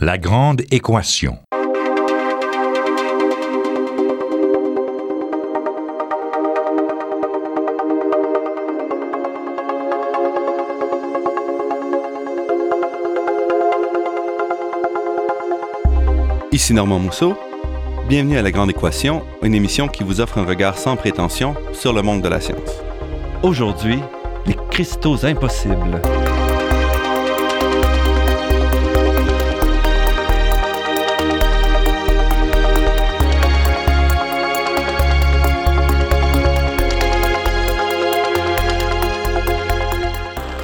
La grande équation. Ici Normand Mousseau. Bienvenue à La Grande Équation, une émission qui vous offre un regard sans prétention sur le monde de la science. Aujourd'hui, les cristaux impossibles.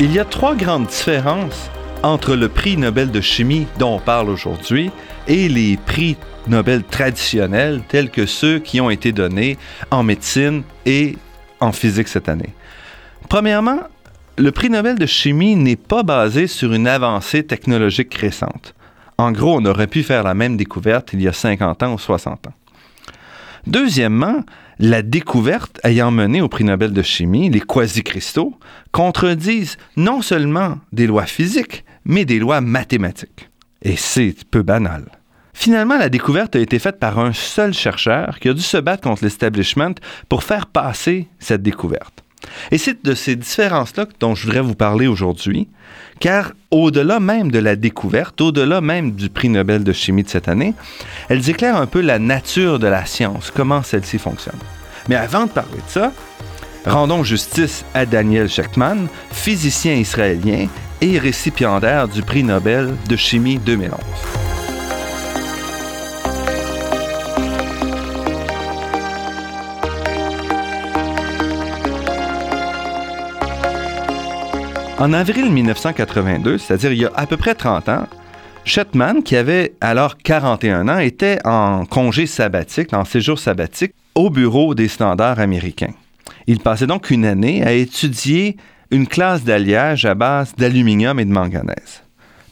Il y a trois grandes différences entre le prix Nobel de chimie dont on parle aujourd'hui et les prix Nobel traditionnels tels que ceux qui ont été donnés en médecine et en physique cette année. Premièrement, le prix Nobel de chimie n'est pas basé sur une avancée technologique récente. En gros, on aurait pu faire la même découverte il y a 50 ans ou 60 ans. Deuxièmement, la découverte ayant mené au prix Nobel de chimie, les quasi-cristaux, contredisent non seulement des lois physiques, mais des lois mathématiques. Et c'est peu banal. Finalement, la découverte a été faite par un seul chercheur qui a dû se battre contre l'establishment pour faire passer cette découverte. Et c'est de ces différences-là dont je voudrais vous parler aujourd'hui, car au-delà même de la découverte, au-delà même du prix Nobel de chimie de cette année, elles éclairent un peu la nature de la science, comment celle-ci fonctionne. Mais avant de parler de ça, rendons justice à Daniel Shechtman, physicien israélien et récipiendaire du prix Nobel de chimie 2011. En avril 1982, c'est-à-dire il y a à peu près 30 ans, Shetman, qui avait alors 41 ans, était en congé sabbatique, en séjour sabbatique, au bureau des standards américains. Il passait donc une année à étudier une classe d'alliage à base d'aluminium et de manganèse.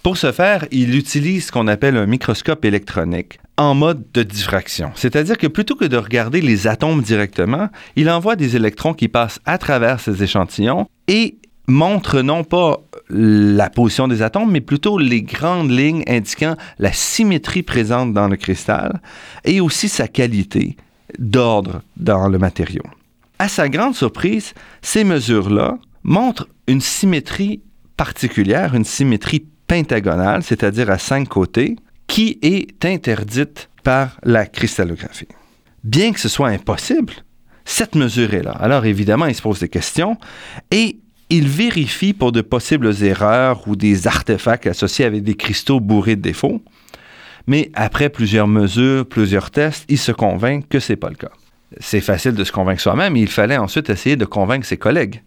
Pour ce faire, il utilise ce qu'on appelle un microscope électronique en mode de diffraction. C'est-à-dire que plutôt que de regarder les atomes directement, il envoie des électrons qui passent à travers ces échantillons et montre non pas la position des atomes, mais plutôt les grandes lignes indiquant la symétrie présente dans le cristal et aussi sa qualité d'ordre dans le matériau. À sa grande surprise, ces mesures-là montrent une symétrie particulière, une symétrie pentagonale, c'est-à-dire à cinq côtés, qui est interdite par la cristallographie. Bien que ce soit impossible, cette mesure est là. Alors évidemment, il se pose des questions et il vérifie pour de possibles erreurs ou des artefacts associés avec des cristaux bourrés de défauts. Mais après plusieurs mesures, plusieurs tests, il se convainc que ce n'est pas le cas. C'est facile de se convaincre soi-même, il fallait ensuite essayer de convaincre ses collègues.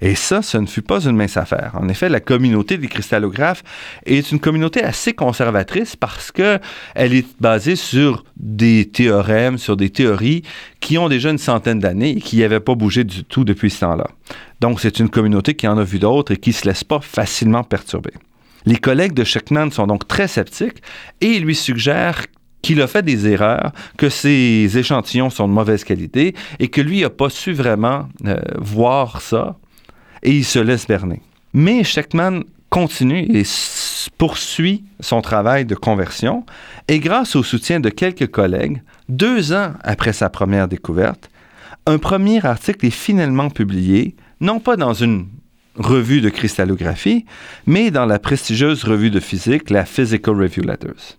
Et ça, ce ne fut pas une mince affaire. En effet, la communauté des cristallographes est une communauté assez conservatrice parce qu'elle est basée sur des théorèmes, sur des théories qui ont déjà une centaine d'années et qui n'avaient pas bougé du tout depuis ce temps-là. Donc, c'est une communauté qui en a vu d'autres et qui ne se laisse pas facilement perturber. Les collègues de Sheckman sont donc très sceptiques et lui suggèrent qu'il a fait des erreurs, que ses échantillons sont de mauvaise qualité et que lui n'a pas su vraiment euh, voir ça et il se laisse berner. Mais Sheckman continue et poursuit son travail de conversion et grâce au soutien de quelques collègues, deux ans après sa première découverte, un premier article est finalement publié, non pas dans une revue de cristallographie, mais dans la prestigieuse revue de physique, la Physical Review Letters.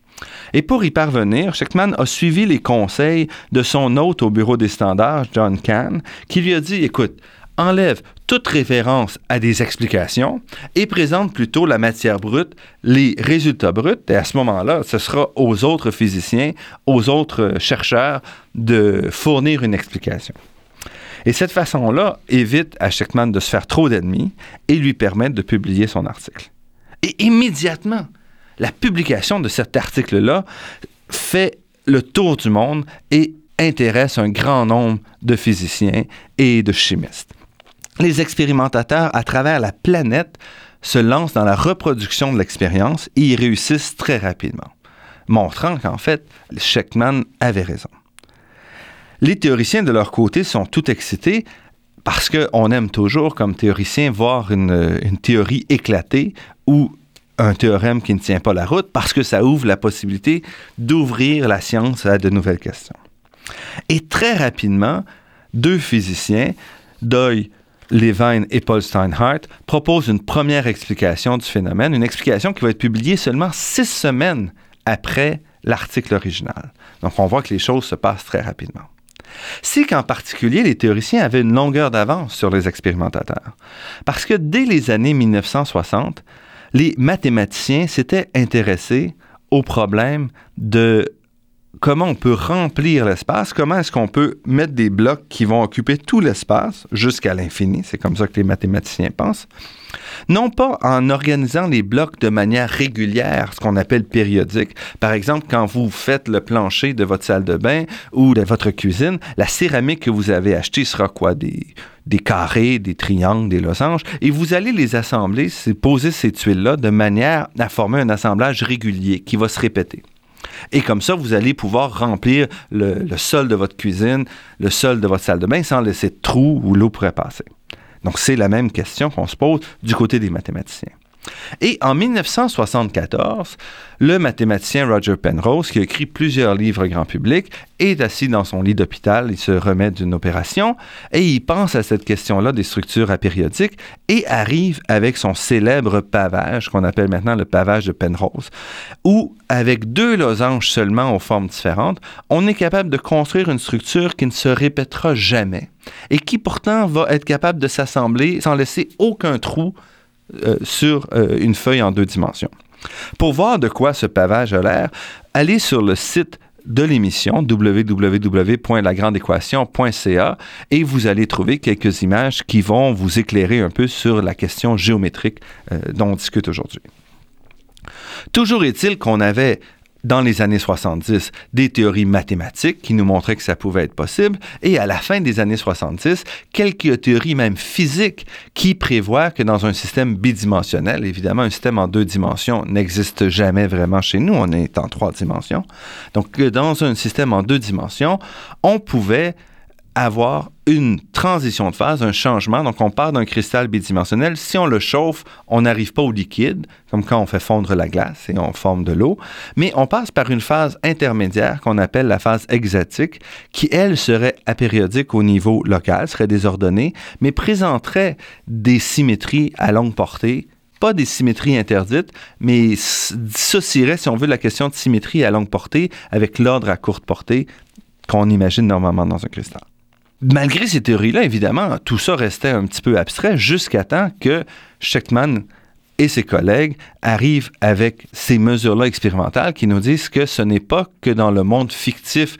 Et pour y parvenir, Sheckman a suivi les conseils de son hôte au bureau des standards, John Kahn, qui lui a dit, écoute, enlève toute référence à des explications et présente plutôt la matière brute, les résultats bruts, et à ce moment-là, ce sera aux autres physiciens, aux autres chercheurs de fournir une explication. Et cette façon-là évite à Sheckman de se faire trop d'ennemis et lui permet de publier son article. Et immédiatement, la publication de cet article-là fait le tour du monde et intéresse un grand nombre de physiciens et de chimistes les expérimentateurs à travers la planète se lancent dans la reproduction de l'expérience et y réussissent très rapidement, montrant qu'en fait, Sheckman avait raison. Les théoriciens de leur côté sont tout excités parce qu'on aime toujours, comme théoricien, voir une, théorie éclater ou un théorème qui ne tient pas la route parce que ça ouvre la possibilité d'ouvrir la science à de nouvelles questions. Et très rapidement, deux physiciens, Doyle Levine et Paul Steinhardt proposent une première explication du phénomène, une explication qui va être publiée seulement six semaines après l'article original. Donc on voit que les choses se passent très rapidement. C'est qu'en particulier, les théoriciens avaient une longueur d'avance sur les expérimentateurs. Parce que dès les années 1960, les mathématiciens s'étaient intéressés au problème de comment on peut remplir l'espace, comment est-ce qu'on peut mettre des blocs qui vont occuper tout l'espace jusqu'à l'infini, c'est comme ça que les mathématiciens pensent, non pas en organisant les blocs de manière régulière, ce qu'on appelle périodique. Par exemple, quand vous faites le plancher de votre salle de bain ou de votre cuisine, la céramique que vous avez achetée sera quoi? Des, carrés, des triangles, des losanges, et vous allez les assembler, poser ces tuiles-là de manière à former un assemblage régulier qui va se répéter. Et comme ça, vous allez pouvoir remplir le, sol de votre cuisine, le sol de votre salle de bain sans laisser de trous où l'eau pourrait passer. Donc, c'est la même question qu'on se pose du côté des mathématiciens. Et en 1974, le mathématicien Roger Penrose, qui a écrit plusieurs livres grand public, est assis dans son lit d'hôpital, il se remet d'une opération et il pense à cette question-là des structures apériodiques et arrive avec son célèbre pavage, qu'on appelle maintenant le pavage de Penrose, où, avec deux losanges seulement aux formes différentes, on est capable de construire une structure qui ne se répétera jamais et qui pourtant va être capable de s'assembler sans laisser aucun trou euh, sur euh, une feuille en deux dimensions. Pour voir de quoi ce pavage a l'air, allez sur le site de l'émission www.lagrandeéquation.ca et vous allez trouver quelques images qui vont vous éclairer un peu sur la question géométrique euh, dont on discute aujourd'hui. Toujours est-il qu'on avait dans les années 70 des théories mathématiques qui nous montraient que ça pouvait être possible, et à la fin des années 70, quelques théories même physiques qui prévoient que dans un système bidimensionnel, évidemment un système en deux dimensions n'existe jamais vraiment chez nous, on est en trois dimensions, donc dans un système en deux dimensions, on pouvait avoir une transition de phase, un changement. Donc, on part d'un cristal bidimensionnel. Si on le chauffe, on n'arrive pas au liquide, comme quand on fait fondre la glace et on forme de l'eau, mais on passe par une phase intermédiaire qu'on appelle la phase exatique, qui, elle, serait apériodique au niveau local, serait désordonnée, mais présenterait des symétries à longue portée pas des symétries interdites, mais dissocierait, si on veut, la question de symétrie à longue portée avec l'ordre à courte portée qu'on imagine normalement dans un cristal. Malgré ces théories-là, évidemment, tout ça restait un petit peu abstrait jusqu'à temps que Schechtman et ses collègues arrivent avec ces mesures-là expérimentales qui nous disent que ce n'est pas que dans le monde fictif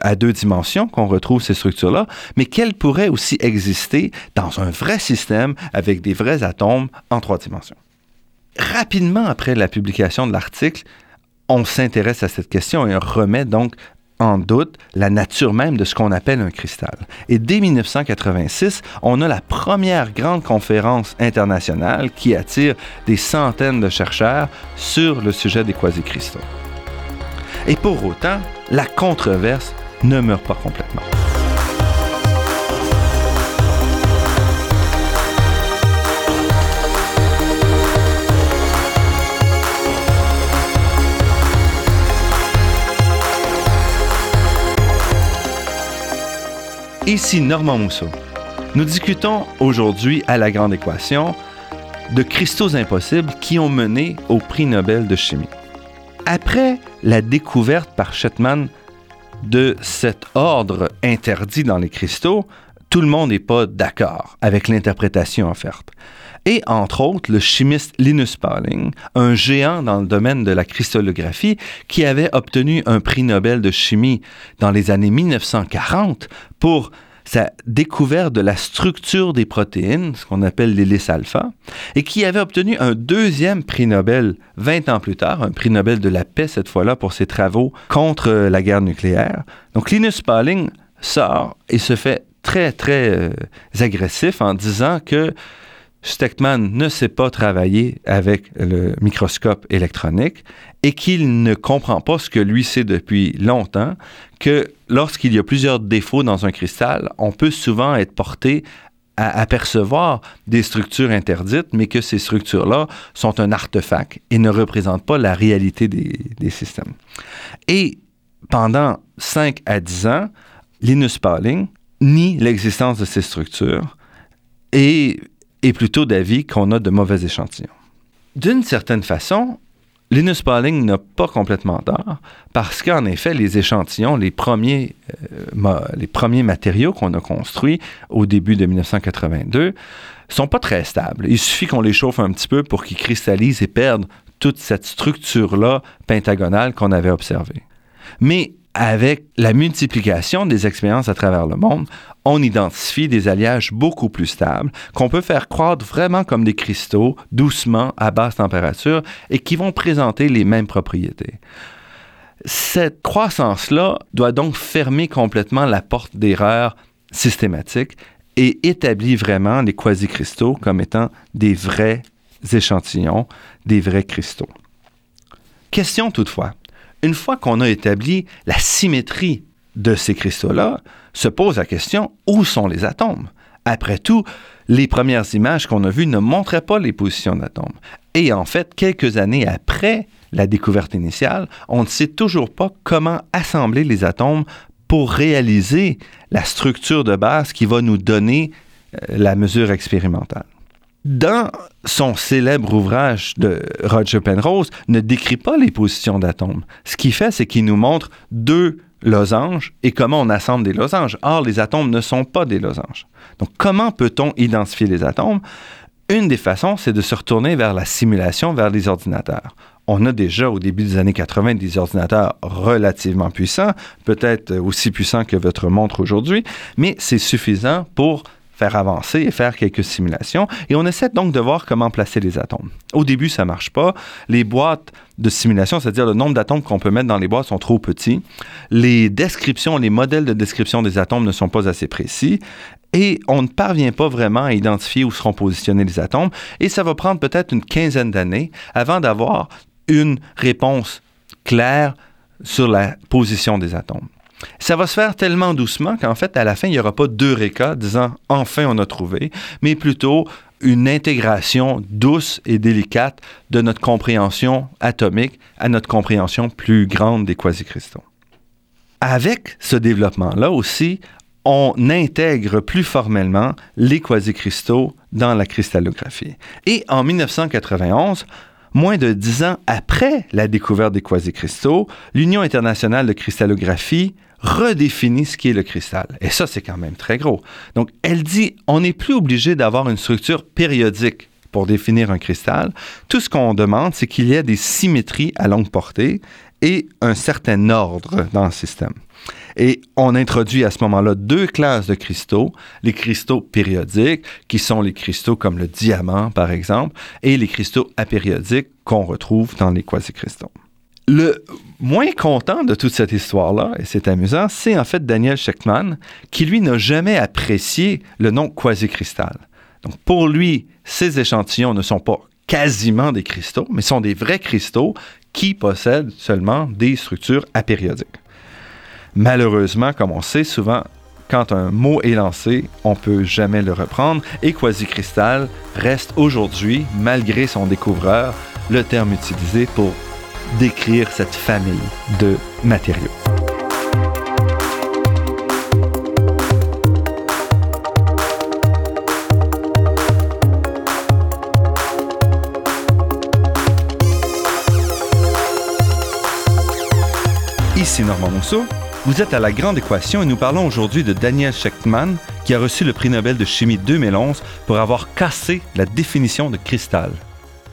à deux dimensions qu'on retrouve ces structures-là, mais qu'elles pourraient aussi exister dans un vrai système avec des vrais atomes en trois dimensions. Rapidement après la publication de l'article, on s'intéresse à cette question et on remet donc en doute la nature même de ce qu'on appelle un cristal. Et dès 1986, on a la première grande conférence internationale qui attire des centaines de chercheurs sur le sujet des quasi-cristaux. Et pour autant, la controverse ne meurt pas complètement. Ici Normand Mousseau. Nous discutons aujourd'hui à la Grande Équation de cristaux impossibles qui ont mené au prix Nobel de chimie. Après la découverte par Shetman de cet ordre interdit dans les cristaux, tout le monde n'est pas d'accord avec l'interprétation offerte. Et entre autres, le chimiste Linus Pauling, un géant dans le domaine de la cristallographie, qui avait obtenu un prix Nobel de chimie dans les années 1940 pour sa découverte de la structure des protéines, ce qu'on appelle l'hélice alpha, et qui avait obtenu un deuxième prix Nobel 20 ans plus tard, un prix Nobel de la paix cette fois-là pour ses travaux contre la guerre nucléaire. Donc Linus Pauling sort et se fait très, très euh, agressif en disant que Steckman ne sait pas travailler avec le microscope électronique et qu'il ne comprend pas ce que lui sait depuis longtemps, que lorsqu'il y a plusieurs défauts dans un cristal, on peut souvent être porté à apercevoir des structures interdites, mais que ces structures-là sont un artefact et ne représentent pas la réalité des, des systèmes. Et pendant 5 à 10 ans, Linus Pauling nie l'existence de ces structures et est plutôt d'avis qu'on a de mauvais échantillons. D'une certaine façon, Linus Pauling n'a pas complètement tort, parce qu'en effet, les échantillons, les premiers, euh, les premiers matériaux qu'on a construits au début de 1982, sont pas très stables. Il suffit qu'on les chauffe un petit peu pour qu'ils cristallisent et perdent toute cette structure-là pentagonale qu'on avait observée. Mais avec la multiplication des expériences à travers le monde, on identifie des alliages beaucoup plus stables qu'on peut faire croître vraiment comme des cristaux, doucement, à basse température, et qui vont présenter les mêmes propriétés. Cette croissance-là doit donc fermer complètement la porte d'erreur systématique et établit vraiment les quasi-cristaux comme étant des vrais échantillons, des vrais cristaux. Question toutefois, une fois qu'on a établi la symétrie de ces cristaux-là, se pose la question où sont les atomes? Après tout, les premières images qu'on a vues ne montraient pas les positions d'atomes. Et en fait, quelques années après la découverte initiale, on ne sait toujours pas comment assembler les atomes pour réaliser la structure de base qui va nous donner euh, la mesure expérimentale dans son célèbre ouvrage de Roger Penrose, ne décrit pas les positions d'atomes. Ce qu'il fait, c'est qu'il nous montre deux losanges et comment on assemble des losanges. Or, les atomes ne sont pas des losanges. Donc, comment peut-on identifier les atomes? Une des façons, c'est de se retourner vers la simulation, vers les ordinateurs. On a déjà au début des années 80 des ordinateurs relativement puissants, peut-être aussi puissants que votre montre aujourd'hui, mais c'est suffisant pour avancer et faire quelques simulations. Et on essaie donc de voir comment placer les atomes. Au début, ça marche pas. Les boîtes de simulation, c'est-à-dire le nombre d'atomes qu'on peut mettre dans les boîtes sont trop petits. Les descriptions, les modèles de description des atomes ne sont pas assez précis. Et on ne parvient pas vraiment à identifier où seront positionnés les atomes. Et ça va prendre peut-être une quinzaine d'années avant d'avoir une réponse claire sur la position des atomes. Ça va se faire tellement doucement qu'en fait, à la fin, il n'y aura pas deux récas disant enfin on a trouvé, mais plutôt une intégration douce et délicate de notre compréhension atomique à notre compréhension plus grande des quasi-cristaux. Avec ce développement-là aussi, on intègre plus formellement les quasi-cristaux dans la cristallographie. Et en 1991, Moins de dix ans après la découverte des quasi-cristaux, l'Union internationale de cristallographie redéfinit ce qu'est le cristal. Et ça, c'est quand même très gros. Donc, elle dit, on n'est plus obligé d'avoir une structure périodique pour définir un cristal. Tout ce qu'on demande, c'est qu'il y ait des symétries à longue portée et un certain ordre dans le système. Et on introduit à ce moment-là deux classes de cristaux, les cristaux périodiques, qui sont les cristaux comme le diamant, par exemple, et les cristaux apériodiques qu'on retrouve dans les quasi-cristaux. Le moins content de toute cette histoire-là, et c'est amusant, c'est en fait Daniel Schechtman, qui lui n'a jamais apprécié le nom quasi-cristal. Donc pour lui, ces échantillons ne sont pas quasiment des cristaux, mais sont des vrais cristaux qui possèdent seulement des structures apériodiques. Malheureusement, comme on sait souvent, quand un mot est lancé, on ne peut jamais le reprendre et quasi-cristal reste aujourd'hui, malgré son découvreur, le terme utilisé pour décrire cette famille de matériaux. Ici Normand Mousseau. Vous êtes à La Grande Équation et nous parlons aujourd'hui de Daniel Schechtman, qui a reçu le prix Nobel de chimie 2011 pour avoir cassé la définition de cristal.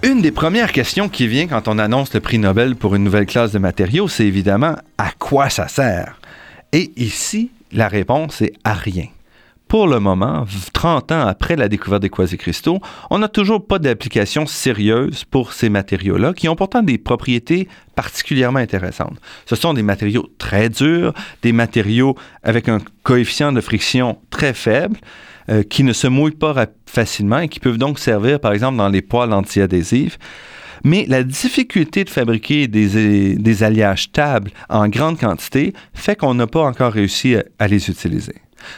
Une des premières questions qui vient quand on annonce le prix Nobel pour une nouvelle classe de matériaux, c'est évidemment à quoi ça sert? Et ici, la réponse est à rien pour le moment, 30 ans après la découverte des quasi-cristaux, on n'a toujours pas d'application sérieuse pour ces matériaux-là, qui ont pourtant des propriétés particulièrement intéressantes. Ce sont des matériaux très durs, des matériaux avec un coefficient de friction très faible, euh, qui ne se mouillent pas facilement et qui peuvent donc servir, par exemple, dans les poils antiadhésifs. Mais la difficulté de fabriquer des, des alliages stables en grande quantité fait qu'on n'a pas encore réussi à les utiliser.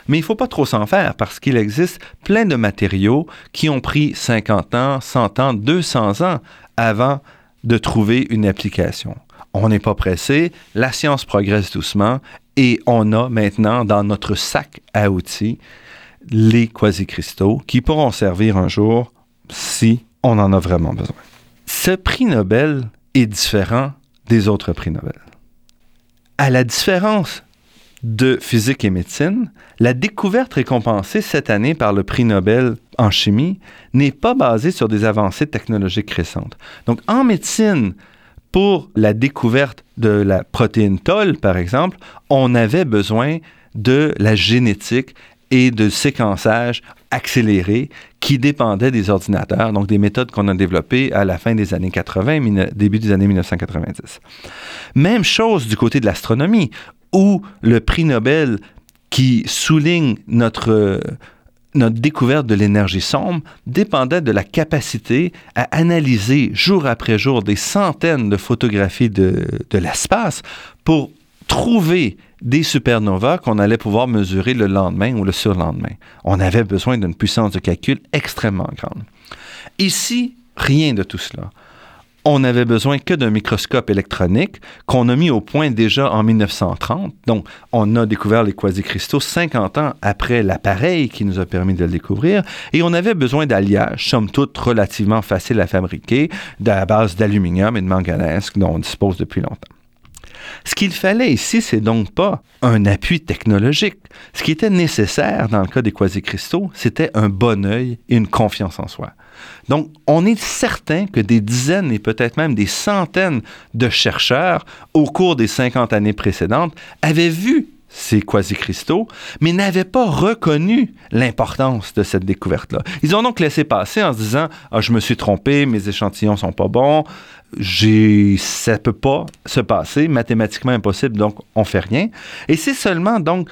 Mais il ne faut pas trop s'en faire parce qu'il existe plein de matériaux qui ont pris 50 ans, 100 ans, 200 ans avant de trouver une application. On n'est pas pressé, la science progresse doucement et on a maintenant dans notre sac à outils les quasi-cristaux qui pourront servir un jour si on en a vraiment besoin. Ce prix Nobel est différent des autres prix Nobel. À la différence de physique et médecine, la découverte récompensée cette année par le prix Nobel en chimie n'est pas basée sur des avancées technologiques récentes. Donc en médecine, pour la découverte de la protéine Toll, par exemple, on avait besoin de la génétique et de séquençage accéléré qui dépendait des ordinateurs, donc des méthodes qu'on a développées à la fin des années 80, début des années 1990. Même chose du côté de l'astronomie, où le prix Nobel qui souligne notre, notre découverte de l'énergie sombre dépendait de la capacité à analyser jour après jour des centaines de photographies de, de l'espace pour trouver des supernovas qu'on allait pouvoir mesurer le lendemain ou le surlendemain. On avait besoin d'une puissance de calcul extrêmement grande. Ici, rien de tout cela. On n'avait besoin que d'un microscope électronique qu'on a mis au point déjà en 1930. Donc, on a découvert les quasi-cristaux 50 ans après l'appareil qui nous a permis de le découvrir. Et on avait besoin d'alliages, somme toute relativement faciles à fabriquer, à base d'aluminium et de manganèse dont on dispose depuis longtemps. Ce qu'il fallait ici, c'est donc pas un appui technologique. Ce qui était nécessaire dans le cas des quasi-cristaux, c'était un bon œil et une confiance en soi. Donc, on est certain que des dizaines et peut-être même des centaines de chercheurs, au cours des 50 années précédentes, avaient vu ces quasi-cristaux, mais n'avaient pas reconnu l'importance de cette découverte-là. Ils ont donc laissé passer en se disant ah, je me suis trompé, mes échantillons sont pas bons, j'ai ça peut pas se passer, mathématiquement impossible, donc on fait rien. Et c'est seulement donc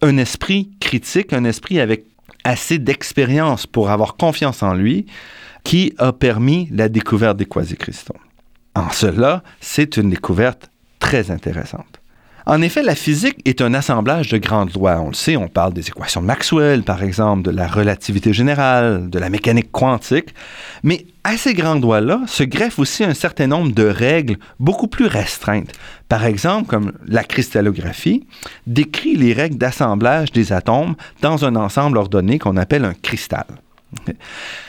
un esprit critique, un esprit avec assez d'expérience pour avoir confiance en lui qui a permis la découverte des quasi-cristaux. En cela, c'est une découverte très intéressante. En effet, la physique est un assemblage de grandes lois. On le sait, on parle des équations de Maxwell, par exemple, de la relativité générale, de la mécanique quantique. Mais à ces grandes lois-là se greffe aussi un certain nombre de règles beaucoup plus restreintes. Par exemple, comme la cristallographie décrit les règles d'assemblage des atomes dans un ensemble ordonné qu'on appelle un cristal.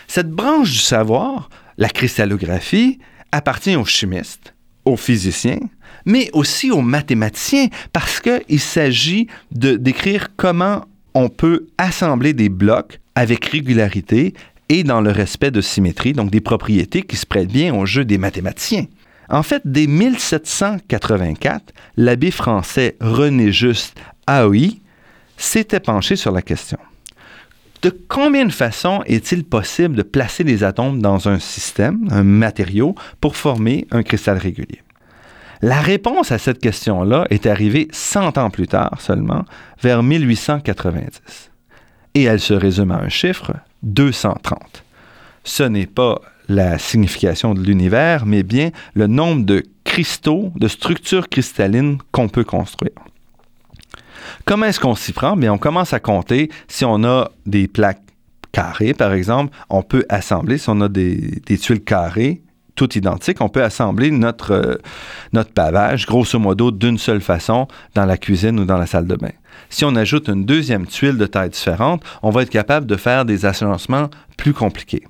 Cette branche du savoir, la cristallographie, appartient aux chimistes, aux physiciens, mais aussi aux mathématiciens, parce qu'il s'agit de décrire comment on peut assembler des blocs avec régularité et dans le respect de symétrie, donc des propriétés qui se prêtent bien au jeu des mathématiciens. En fait, dès 1784, l'abbé français René Juste Aoi s'était penché sur la question. De combien de façons est-il possible de placer les atomes dans un système, un matériau, pour former un cristal régulier? La réponse à cette question-là est arrivée 100 ans plus tard seulement, vers 1890. Et elle se résume à un chiffre, 230. Ce n'est pas la signification de l'univers, mais bien le nombre de cristaux, de structures cristallines qu'on peut construire. Comment est-ce qu'on s'y prend? Bien, on commence à compter si on a des plaques carrées, par exemple, on peut assembler, si on a des, des tuiles carrées, tout identique, on peut assembler notre, euh, notre pavage, grosso modo, d'une seule façon dans la cuisine ou dans la salle de bain. Si on ajoute une deuxième tuile de taille différente, on va être capable de faire des agencements plus compliqués.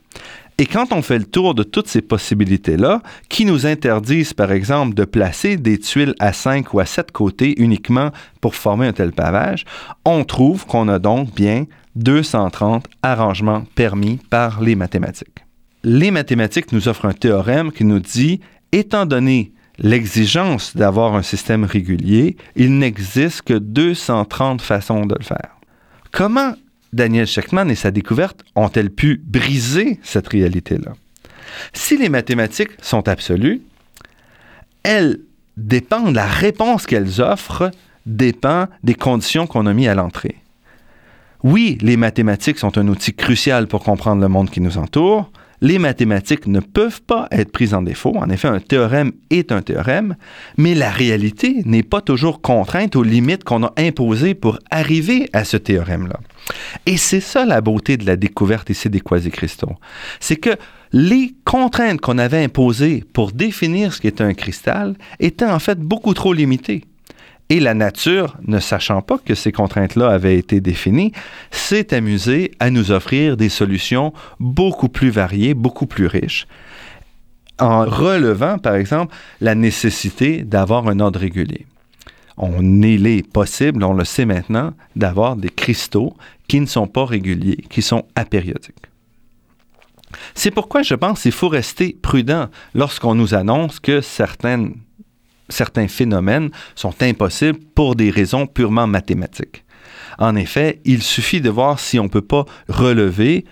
Et quand on fait le tour de toutes ces possibilités-là, qui nous interdisent par exemple de placer des tuiles à 5 ou à 7 côtés uniquement pour former un tel pavage, on trouve qu'on a donc bien 230 arrangements permis par les mathématiques les mathématiques nous offrent un théorème qui nous dit, étant donné l'exigence d'avoir un système régulier, il n'existe que 230 façons de le faire. Comment Daniel Sheckman et sa découverte ont-elles pu briser cette réalité-là? Si les mathématiques sont absolues, elles dépendent, la réponse qu'elles offrent dépend des conditions qu'on a mis à l'entrée. Oui, les mathématiques sont un outil crucial pour comprendre le monde qui nous entoure, les mathématiques ne peuvent pas être prises en défaut. En effet, un théorème est un théorème, mais la réalité n'est pas toujours contrainte aux limites qu'on a imposées pour arriver à ce théorème-là. Et c'est ça la beauté de la découverte ici des quasi-cristaux. C'est que les contraintes qu'on avait imposées pour définir ce qu'est un cristal étaient en fait beaucoup trop limitées. Et la nature, ne sachant pas que ces contraintes-là avaient été définies, s'est amusée à nous offrir des solutions beaucoup plus variées, beaucoup plus riches, en relevant, par exemple, la nécessité d'avoir un ordre régulier. On est possible, on le sait maintenant, d'avoir des cristaux qui ne sont pas réguliers, qui sont apériodiques. C'est pourquoi je pense qu'il faut rester prudent lorsqu'on nous annonce que certaines certains phénomènes sont impossibles pour des raisons purement mathématiques. En effet, il suffit de voir si on ne peut pas relever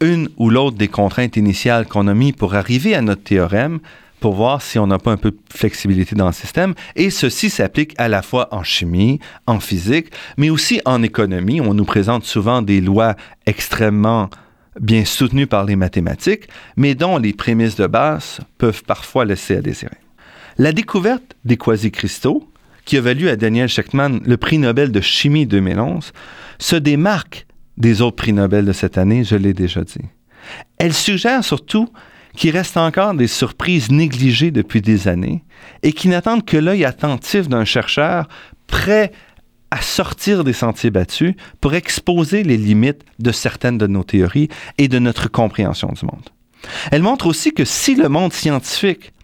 une ou l'autre des contraintes initiales qu'on a mis pour arriver à notre théorème pour voir si on n'a pas un peu de flexibilité dans le système. Et ceci s'applique à la fois en chimie, en physique, mais aussi en économie. On nous présente souvent des lois extrêmement bien soutenues par les mathématiques, mais dont les prémices de base peuvent parfois laisser à désirer. La découverte des quasi-cristaux, qui a valu à Daniel Shechtman le prix Nobel de chimie 2011, se démarque des autres prix Nobel de cette année, je l'ai déjà dit. Elle suggère surtout qu'il reste encore des surprises négligées depuis des années et qui n'attendent que l'œil attentif d'un chercheur prêt à sortir des sentiers battus pour exposer les limites de certaines de nos théories et de notre compréhension du monde. Elle montre aussi que si le monde scientifique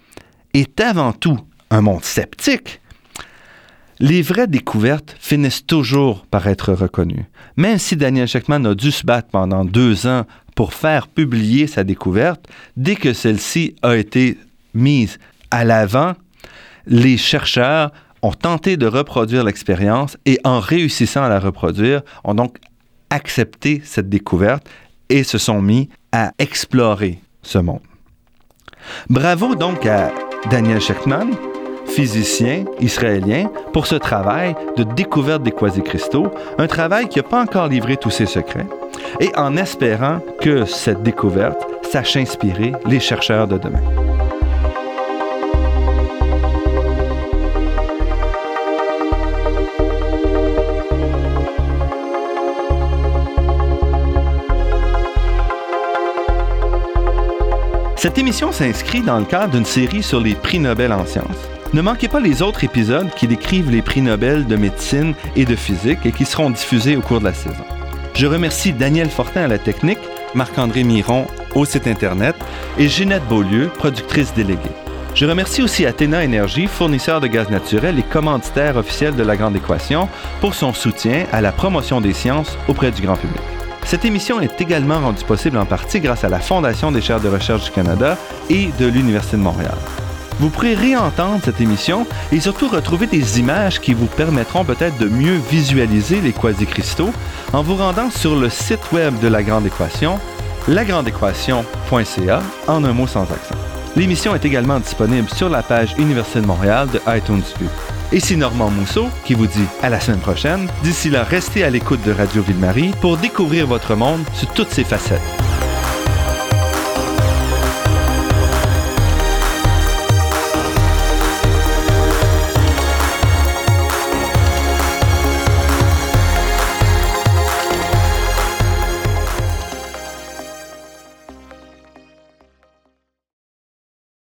est avant tout un monde sceptique, les vraies découvertes finissent toujours par être reconnues. Même si Daniel Sheckman a dû se battre pendant deux ans pour faire publier sa découverte, dès que celle-ci a été mise à l'avant, les chercheurs ont tenté de reproduire l'expérience et en réussissant à la reproduire, ont donc accepté cette découverte et se sont mis à explorer ce monde. Bravo donc à Daniel Sheckman, physicien israélien, pour ce travail de découverte des quasi-cristaux, un travail qui n'a pas encore livré tous ses secrets, et en espérant que cette découverte sache inspirer les chercheurs de demain. Cette émission s'inscrit dans le cadre d'une série sur les prix Nobel en sciences. Ne manquez pas les autres épisodes qui décrivent les prix Nobel de médecine et de physique et qui seront diffusés au cours de la saison. Je remercie Daniel Fortin à la technique, Marc-André Miron au site Internet et Ginette Beaulieu, productrice déléguée. Je remercie aussi Athéna Énergie, fournisseur de gaz naturel et commanditaire officiel de la Grande Équation, pour son soutien à la promotion des sciences auprès du grand public. Cette émission est également rendue possible en partie grâce à la Fondation des chaires de recherche du Canada et de l'Université de Montréal. Vous pourrez réentendre cette émission et surtout retrouver des images qui vous permettront peut-être de mieux visualiser les quasi-cristaux en vous rendant sur le site web de La Grande Équation, lagrandeéquation.ca, en un mot sans accent. L'émission est également disponible sur la page Université de Montréal de iTunes U. Ici Normand Mousseau qui vous dit à la semaine prochaine. D'ici là, restez à l'écoute de Radio Ville-Marie pour découvrir votre monde sous toutes ses facettes.